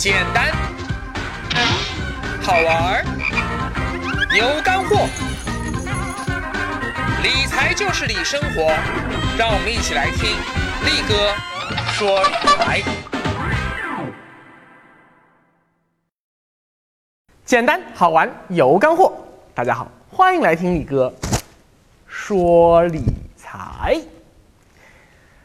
简单，好玩儿，有干货。理财就是理生活，让我们一起来听力哥说理财。简单好玩有干货，大家好，欢迎来听力哥说理财。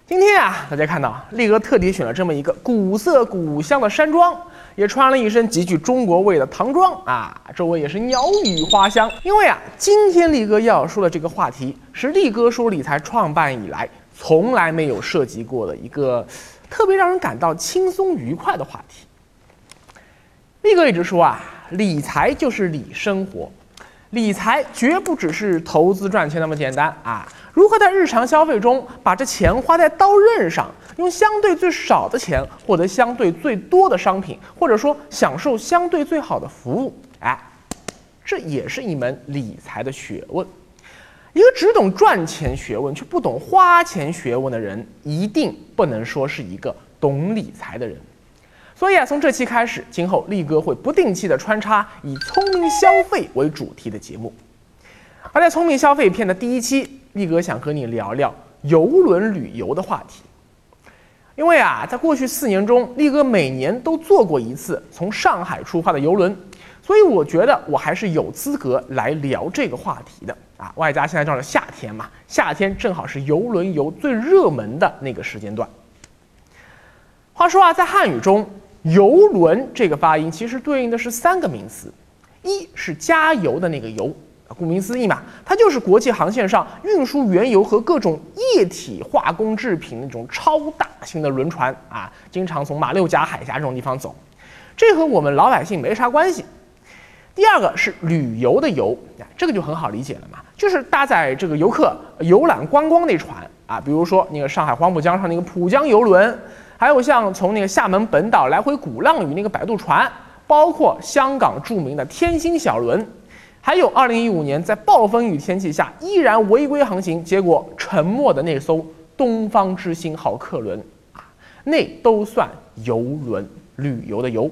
今天啊，大家看到力哥特地选了这么一个古色古香的山庄，也穿了一身极具中国味的唐装啊，周围也是鸟语花香。因为啊，今天力哥要说的这个话题是力哥说理财创办以来从来没有涉及过的一个特别让人感到轻松愉快的话题。力哥一直说啊，理财就是理生活，理财绝不只是投资赚钱那么简单啊。如何在日常消费中把这钱花在刀刃上，用相对最少的钱获得相对最多的商品，或者说享受相对最好的服务？哎，这也是一门理财的学问。一个只懂赚钱学问却不懂花钱学问的人，一定不能说是一个懂理财的人。所以啊，从这期开始，今后力哥会不定期的穿插以聪明消费为主题的节目。而在聪明消费篇的第一期。力哥想和你聊聊游轮旅游的话题，因为啊，在过去四年中，力哥每年都坐过一次从上海出发的游轮，所以我觉得我还是有资格来聊这个话题的啊。外加现在正是夏天嘛，夏天正好是游轮游最热门的那个时间段。话说啊，在汉语中，游轮这个发音其实对应的是三个名词，一是加油的那个油。顾名思义嘛，它就是国际航线上运输原油和各种液体化工制品那种超大型的轮船啊，经常从马六甲海峡这种地方走，这和我们老百姓没啥关系。第二个是旅游的游，这个就很好理解了嘛，就是搭载这个游客游览观光那船啊，比如说那个上海黄浦江上那个浦江游轮，还有像从那个厦门本岛来回鼓浪屿那个摆渡船，包括香港著名的天星小轮。还有二零一五年在暴风雨天气下依然违规航行，结果沉没的那艘东方之星号客轮啊，那都算游轮旅游的游。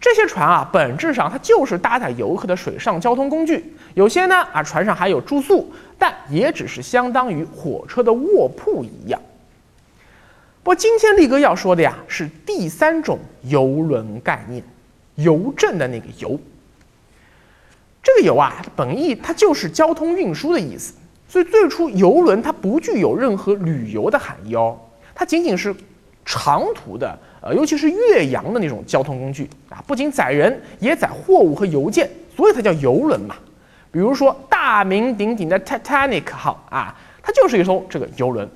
这些船啊，本质上它就是搭载游客的水上交通工具。有些呢啊，船上还有住宿，但也只是相当于火车的卧铺一样。不过今天力哥要说的呀，是第三种游轮概念，邮政的那个邮。这个游啊，本意它就是交通运输的意思，所以最初游轮它不具有任何旅游的含义哦，它仅仅是长途的，呃，尤其是越洋的那种交通工具啊，不仅载人，也载货物和邮件，所以它叫游轮嘛。比如说大名鼎鼎的 Titanic 号啊，它就是一艘这个游轮。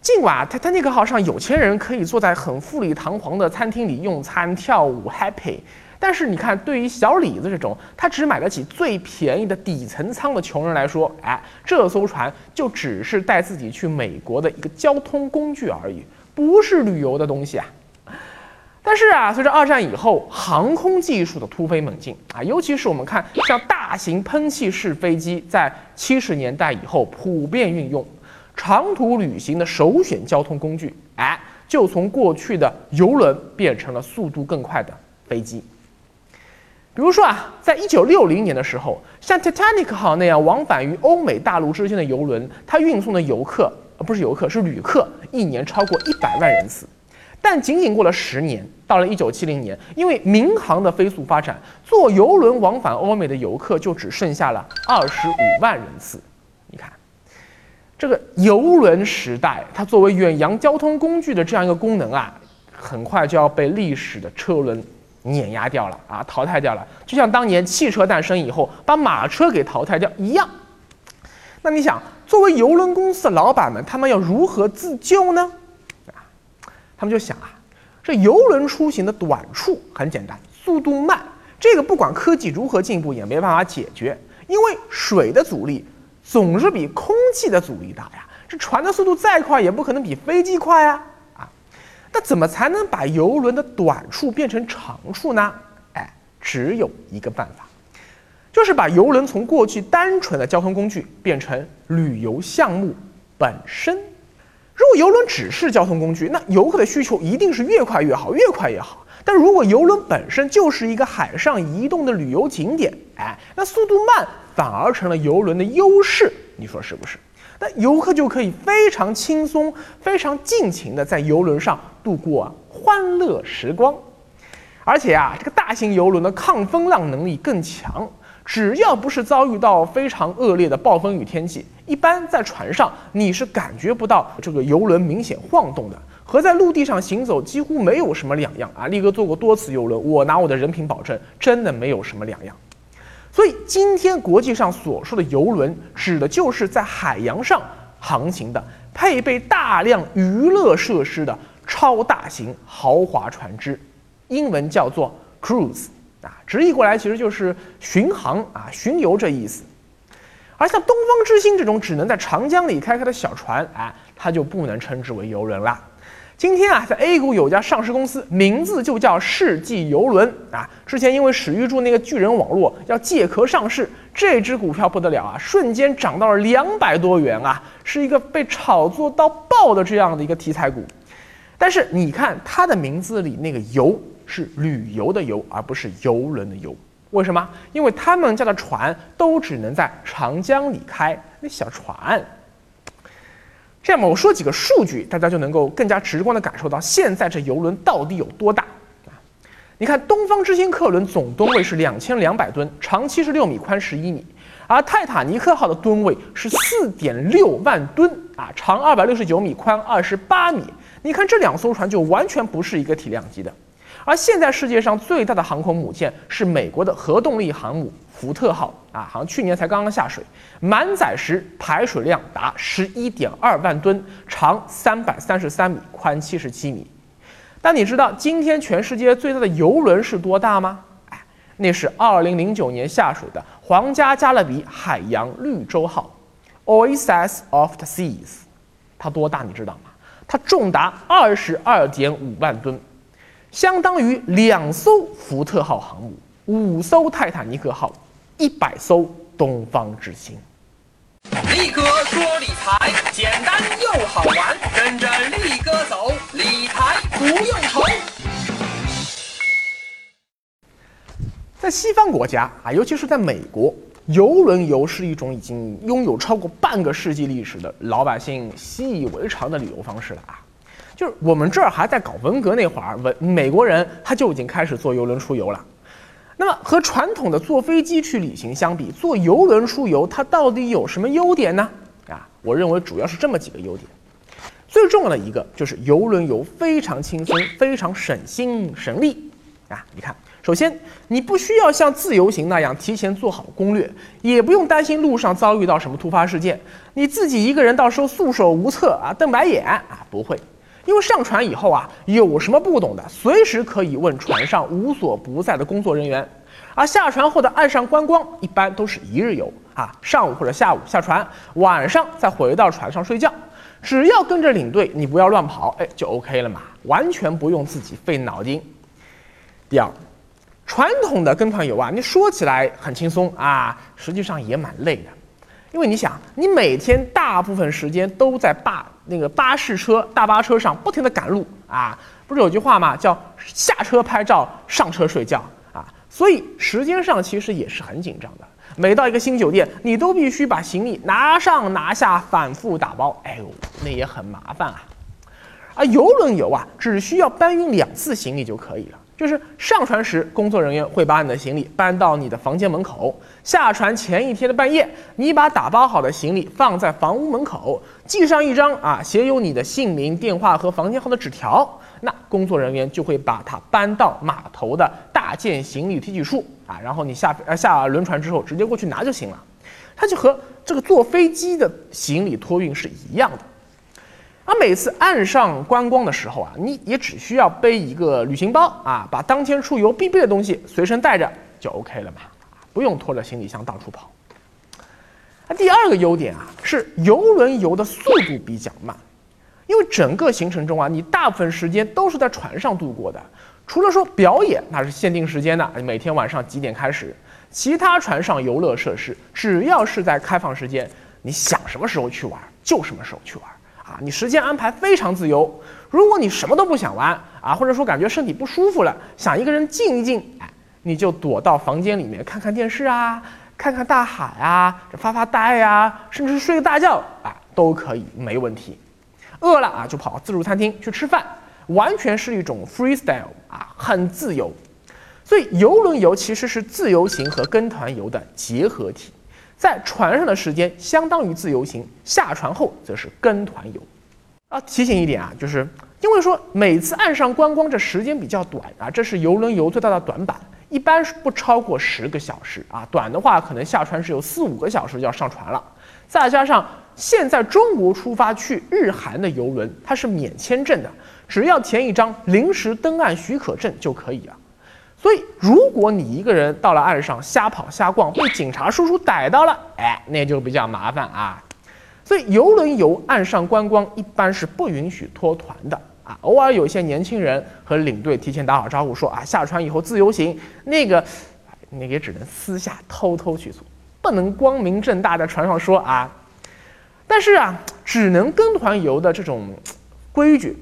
尽管 Titanic 号上有钱人可以坐在很富丽堂皇的餐厅里用餐、跳舞，happy。但是你看，对于小李子这种他只买得起最便宜的底层舱的穷人来说，哎，这艘船就只是带自己去美国的一个交通工具而已，不是旅游的东西啊。但是啊，随着二战以后航空技术的突飞猛进啊，尤其是我们看像大型喷气式飞机在七十年代以后普遍运用，长途旅行的首选交通工具，哎，就从过去的游轮变成了速度更快的飞机。比如说啊，在一九六零年的时候，像 Titanic 号那样往返于欧美大陆之间的游轮，它运送的游客，呃，不是游客，是旅客，一年超过一百万人次。但仅仅过了十年，到了一九七零年，因为民航的飞速发展，坐游轮往返欧美的游客就只剩下了二十五万人次。这个游轮时代，它作为远洋交通工具的这样一个功能啊，很快就要被历史的车轮。碾压掉了啊，淘汰掉了，就像当年汽车诞生以后把马车给淘汰掉一样。那你想，作为邮轮公司的老板们，他们要如何自救呢？啊，他们就想啊，这游轮出行的短处很简单，速度慢，这个不管科技如何进步也没办法解决，因为水的阻力总是比空气的阻力大呀。这船的速度再快，也不可能比飞机快啊。那怎么才能把游轮的短处变成长处呢？哎，只有一个办法，就是把游轮从过去单纯的交通工具变成旅游项目本身。如果游轮只是交通工具，那游客的需求一定是越快越好，越快越好。但如果游轮本身就是一个海上移动的旅游景点，哎，那速度慢反而成了游轮的优势，你说是不是？那游客就可以非常轻松、非常尽情的在游轮上度过欢乐时光。而且啊，这个大型游轮的抗风浪能力更强，只要不是遭遇到非常恶劣的暴风雨天气，一般在船上你是感觉不到这个游轮明显晃动的，和在陆地上行走几乎没有什么两样啊！力哥坐过多次游轮，我拿我的人品保证，真的没有什么两样。所以今天国际上所说的游轮，指的就是在海洋上航行的、配备大量娱乐设施的超大型豪华船只。英文叫做 cruise 啊，直译过来其实就是巡航啊、巡游这意思。而像东方之星这种只能在长江里开开的小船，哎，它就不能称之为游轮啦。今天啊，在 A 股有家上市公司，名字就叫世纪游轮啊。之前因为史玉柱那个巨人网络要借壳上市，这只股票不得了啊，瞬间涨到了两百多元啊，是一个被炒作到爆的这样的一个题材股。但是你看它的名字里那个游。是旅游的游，而不是游轮的游。为什么？因为他们家的船都只能在长江里开，那小船。这样吧，我说几个数据，大家就能够更加直观的感受到现在这游轮到底有多大啊！你看，东方之星客轮总吨位是两千两百吨，长七十六米，宽十一米；而泰坦尼克号的吨位是四点六万吨啊，长二百六十九米，宽二十八米。你看这两艘船就完全不是一个体量级的。而现在世界上最大的航空母舰是美国的核动力航母福特号啊，好像去年才刚刚下水，满载时排水量达十一点二万吨，长三百三十三米，宽七十七米。但你知道今天全世界最大的游轮是多大吗？哎，那是二零零九年下水的皇家加勒比海洋绿洲号，Oasis of the Seas，它多大你知道吗？它重达二十二点五万吨。相当于两艘福特号航母、五艘泰坦尼克号、一百艘东方之星。力哥说理财简单又好玩，跟着力哥走，理财不用愁。在西方国家啊，尤其是在美国，游轮游是一种已经拥有超过半个世纪历史的老百姓习以为常的旅游方式了啊。就是我们这儿还在搞文革那会儿，文美国人他就已经开始坐游轮出游了。那么和传统的坐飞机去旅行相比，坐游轮出游它到底有什么优点呢？啊，我认为主要是这么几个优点。最重要的一个就是游轮游非常轻松，非常省心省力。啊，你看，首先你不需要像自由行那样提前做好攻略，也不用担心路上遭遇到什么突发事件，你自己一个人到时候束手无策啊，瞪白眼啊，不会。因为上船以后啊，有什么不懂的，随时可以问船上无所不在的工作人员。而下船后的岸上观光一般都是一日游啊，上午或者下午下船，晚上再回到船上睡觉。只要跟着领队，你不要乱跑，哎，就 OK 了嘛，完全不用自己费脑筋。第二，传统的跟团游啊，你说起来很轻松啊，实际上也蛮累的。因为你想，你每天大部分时间都在巴那个巴士车、大巴车上不停地赶路啊，不是有句话吗？叫下车拍照，上车睡觉啊。所以时间上其实也是很紧张的。每到一个新酒店，你都必须把行李拿上拿下，反复打包，哎呦，那也很麻烦啊。而游轮游啊，只需要搬运两次行李就可以了。就是上船时，工作人员会把你的行李搬到你的房间门口；下船前一天的半夜，你把打包好的行李放在房屋门口，记上一张啊写有你的姓名、电话和房间号的纸条，那工作人员就会把它搬到码头的大件行李提取处啊，然后你下呃下轮船之后直接过去拿就行了。它就和这个坐飞机的行李托运是一样的。而每次岸上观光的时候啊，你也只需要背一个旅行包啊，把当天出游必备的东西随身带着就 OK 了嘛，不用拖着行李箱到处跑。那第二个优点啊，是游轮游的速度比较慢，因为整个行程中啊，你大部分时间都是在船上度过的，除了说表演那是限定时间的，每天晚上几点开始，其他船上游乐设施只要是在开放时间，你想什么时候去玩就什么时候去玩。你时间安排非常自由。如果你什么都不想玩啊，或者说感觉身体不舒服了，想一个人静一静，哎，你就躲到房间里面看看电视啊，看看大海啊，发发呆呀，甚至是睡个大觉啊，都可以，没问题。饿了啊，就跑自助餐厅去吃饭，完全是一种 freestyle 啊，很自由。所以游轮游其实是自由行和跟团游的结合体，在船上的时间相当于自由行，下船后则是跟团游。啊，提醒一点啊，就是因为说每次岸上观光这时间比较短啊，这是游轮游最大的短板，一般是不超过十个小时啊，短的话可能下船是有四五个小时就要上船了。再加上现在中国出发去日韩的游轮，它是免签证的，只要填一张临时登岸许可证就可以了。所以如果你一个人到了岸上瞎跑瞎逛，被警察叔叔逮到了，哎，那就比较麻烦啊。所以游轮游岸上观光一般是不允许脱团的啊，偶尔有一些年轻人和领队提前打好招呼说啊下船以后自由行，那个，那也只能私下偷偷去做，不能光明正大在船上说啊。但是啊，只能跟团游的这种规矩，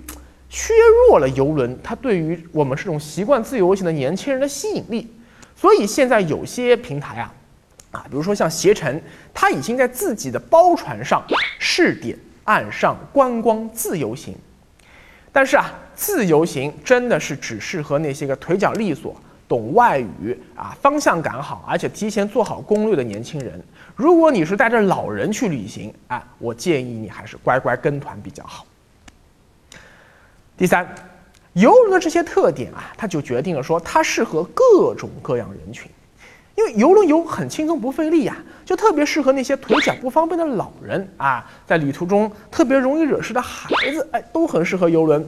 削弱了游轮它对于我们这种习惯自由行的年轻人的吸引力。所以现在有些平台啊。啊，比如说像携程，它已经在自己的包船上试点岸上观光自由行。但是啊，自由行真的是只适合那些个腿脚利索、懂外语啊、方向感好，而且提前做好攻略的年轻人。如果你是带着老人去旅行，啊，我建议你还是乖乖跟团比较好。第三，游轮的这些特点啊，它就决定了说它适合各种各样人群。因为游轮游很轻松不费力呀，就特别适合那些腿脚不方便的老人啊，在旅途中特别容易惹事的孩子，哎，都很适合游轮。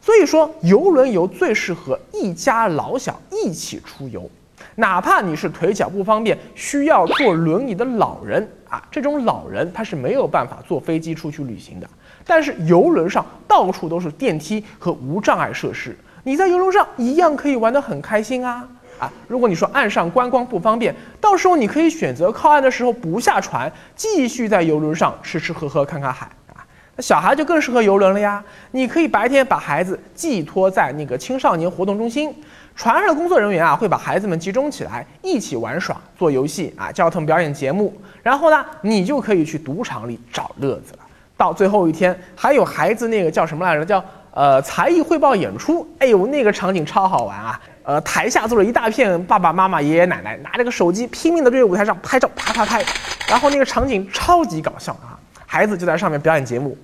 所以说，游轮游最适合一家老小一起出游，哪怕你是腿脚不方便、需要坐轮椅的老人啊，这种老人他是没有办法坐飞机出去旅行的。但是游轮上到处都是电梯和无障碍设施，你在游轮上一样可以玩得很开心啊。啊，如果你说岸上观光不方便，到时候你可以选择靠岸的时候不下船，继续在游轮上吃吃喝喝看看海啊。那小孩就更适合游轮了呀，你可以白天把孩子寄托在那个青少年活动中心，船上的工作人员啊会把孩子们集中起来一起玩耍、做游戏啊，教他们表演节目，然后呢，你就可以去赌场里找乐子了。到最后一天，还有孩子那个叫什么来着？叫呃才艺汇报演出，哎呦，那个场景超好玩啊。呃，台下坐了一大片爸爸妈妈、爷爷奶奶，拿着个手机拼命的对着舞台上拍照，啪啪拍，然后那个场景超级搞笑啊！孩子就在上面表演节目，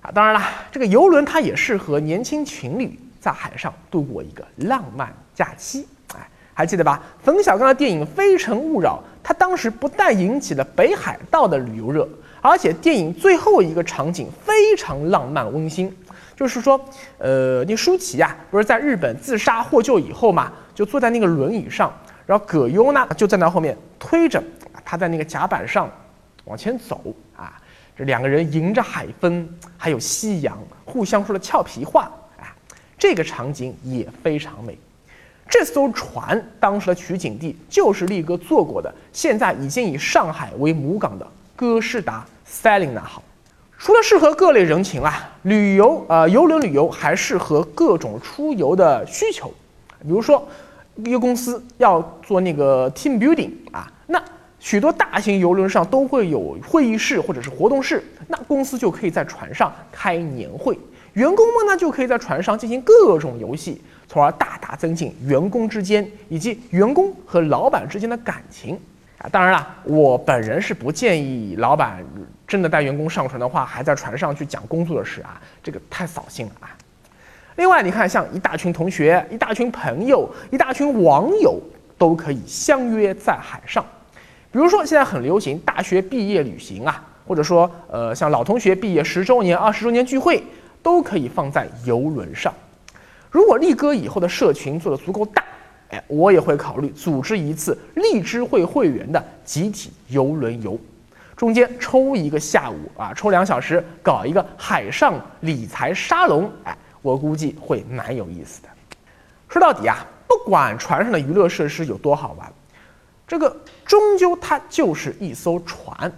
啊，当然了，这个游轮它也适合年轻情侣在海上度过一个浪漫假期，哎，还记得吧？冯小刚的电影《非诚勿扰》，它当时不但引起了北海道的旅游热，而且电影最后一个场景非常浪漫温馨。就是说，呃，那舒淇呀，不是在日本自杀获救以后嘛，就坐在那个轮椅上，然后葛优呢就站在后面推着，他在那个甲板上往前走啊，这两个人迎着海风，还有夕阳，互相说了俏皮话，啊，这个场景也非常美。这艘船当时的取景地就是力哥坐过的，现在已经以上海为母港的歌诗达 Selina 号。除了适合各类人群啊，旅游啊，游轮旅游还适合各种出游的需求。比如说，一个公司要做那个 team building 啊，那许多大型游轮上都会有会议室或者是活动室，那公司就可以在船上开年会，员工们呢就可以在船上进行各种游戏，从而大大增进员工之间以及员工和老板之间的感情。啊，当然了，我本人是不建议老板真的带员工上船的话，还在船上去讲工作的事啊，这个太扫兴了啊。另外，你看，像一大群同学、一大群朋友、一大群网友都可以相约在海上，比如说现在很流行大学毕业旅行啊，或者说呃像老同学毕业十周年、二十周年聚会，都可以放在游轮上。如果力哥以后的社群做的足够大。哎，我也会考虑组织一次荔枝会会员的集体游轮游，中间抽一个下午啊，抽两小时搞一个海上理财沙龙，哎，我估计会蛮有意思的。说到底啊，不管船上的娱乐设施有多好玩，这个终究它就是一艘船，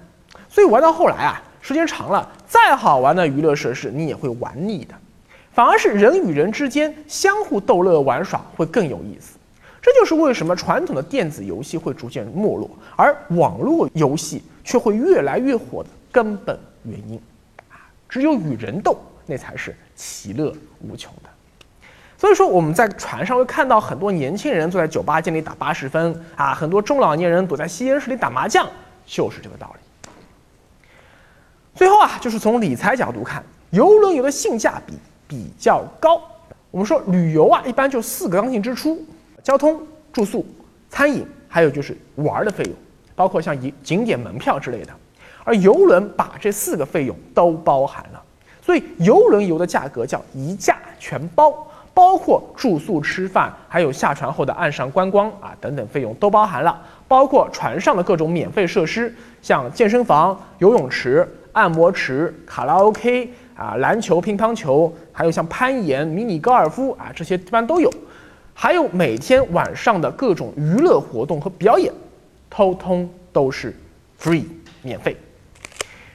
所以玩到后来啊，时间长了，再好玩的娱乐设施你也会玩腻的。反而是人与人之间相互逗乐玩耍会更有意思。这就是为什么传统的电子游戏会逐渐没落，而网络游戏却会越来越火的根本原因。啊，只有与人斗，那才是其乐无穷的。所以说，我们在船上会看到很多年轻人坐在酒吧间里打八十分啊，很多中老年人躲在吸烟室里打麻将，就是这个道理。最后啊，就是从理财角度看，游轮游的性价比比较高。我们说旅游啊，一般就四个刚性支出。交通、住宿、餐饮，还有就是玩的费用，包括像景景点门票之类的。而游轮把这四个费用都包含了，所以游轮游的价格叫一价全包，包括住宿、吃饭，还有下船后的岸上观光啊等等费用都包含了，包括船上的各种免费设施，像健身房、游泳池、按摩池、卡拉 OK 啊、篮球、乒乓球，还有像攀岩、迷你高尔夫啊这些一般都有。还有每天晚上的各种娱乐活动和表演，通通都是 free 免费。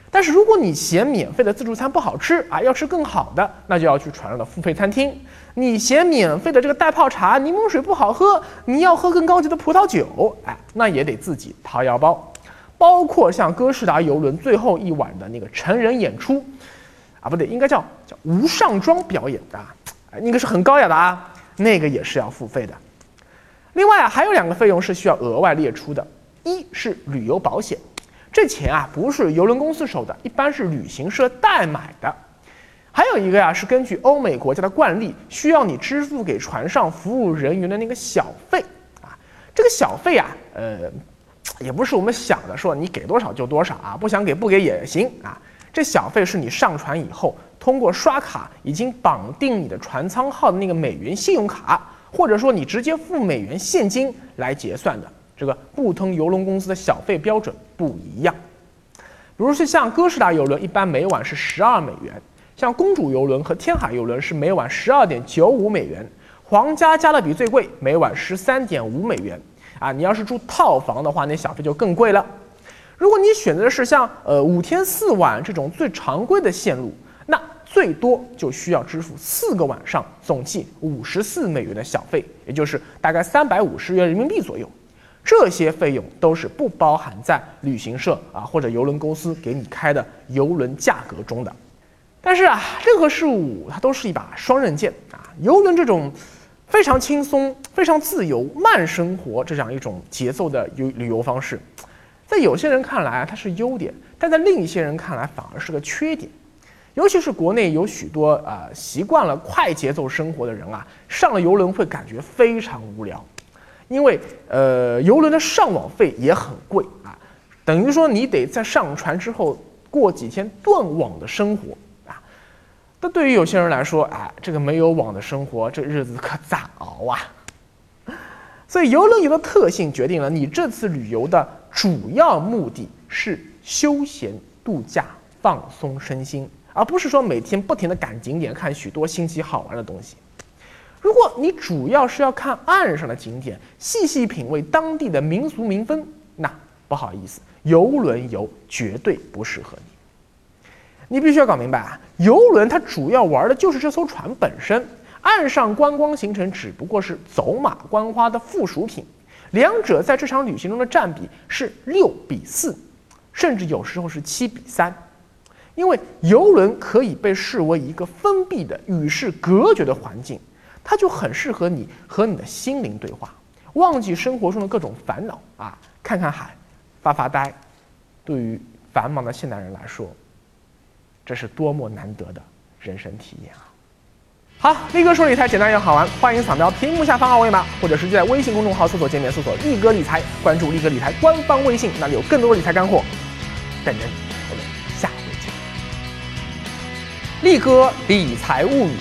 但是如果你嫌免费的自助餐不好吃啊，要吃更好的，那就要去船上的付费餐厅。你嫌免费的这个袋泡茶、柠檬水不好喝，你要喝更高级的葡萄酒，哎，那也得自己掏腰包。包括像哥斯达游轮最后一晚的那个成人演出，啊，不对，应该叫叫无上妆表演的，应该是很高雅的啊。那个也是要付费的。另外啊，还有两个费用是需要额外列出的，一是旅游保险，这钱啊不是邮轮公司收的，一般是旅行社代买的。还有一个呀，是根据欧美国家的惯例，需要你支付给船上服务人员的那个小费啊。这个小费啊，呃，也不是我们想的说你给多少就多少啊，不想给不给也行啊。这小费是你上船以后。通过刷卡已经绑定你的船舱号的那个美元信用卡，或者说你直接付美元现金来结算的，这个不同邮轮公司的小费标准不一样。比如说像哥斯达邮轮，一般每晚是十二美元；像公主邮轮和天海邮轮是每晚十二点九五美元；皇家加勒比最贵，每晚十三点五美元。啊，你要是住套房的话，那小费就更贵了。如果你选择的是像呃五天四晚这种最常规的线路。最多就需要支付四个晚上，总计五十四美元的小费，也就是大概三百五十元人民币左右。这些费用都是不包含在旅行社啊或者邮轮公司给你开的邮轮价格中的。但是啊，任何事物它都是一把双刃剑啊。邮轮这种非常轻松、非常自由、慢生活这样一种节奏的游旅游方式，在有些人看来它是优点，但在另一些人看来反而是个缺点。尤其是国内有许多啊习惯了快节奏生活的人啊，上了游轮会感觉非常无聊，因为呃游轮的上网费也很贵啊，等于说你得在上船之后过几天断网的生活啊。那对于有些人来说，哎，这个没有网的生活，这日子可咋熬啊？所以游轮游的特性决定了你这次旅游的主要目的是休闲度假、放松身心。而不是说每天不停的赶景点，看许多新奇好玩的东西。如果你主要是要看岸上的景点，细细品味当地的民俗民风，那不好意思，游轮游绝对不适合你。你必须要搞明白啊，游轮它主要玩的就是这艘船本身，岸上观光行程只不过是走马观花的附属品。两者在这场旅行中的占比是六比四，甚至有时候是七比三。因为游轮可以被视为一个封闭的、与世隔绝的环境，它就很适合你和你的心灵对话，忘记生活中的各种烦恼啊，看看海，发发呆。对于繁忙的现代人来说，这是多么难得的人生体验啊！好，力哥说理财简单又好玩，欢迎扫描屏幕下方二维码，或者直接在微信公众号搜索界面搜索“力哥理财”，关注力哥理财官方微信，那里有更多理财干货等着你。力哥理财物语，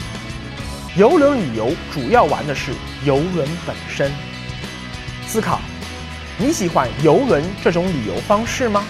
游轮旅游主要玩的是游轮本身。思考，你喜欢游轮这种旅游方式吗？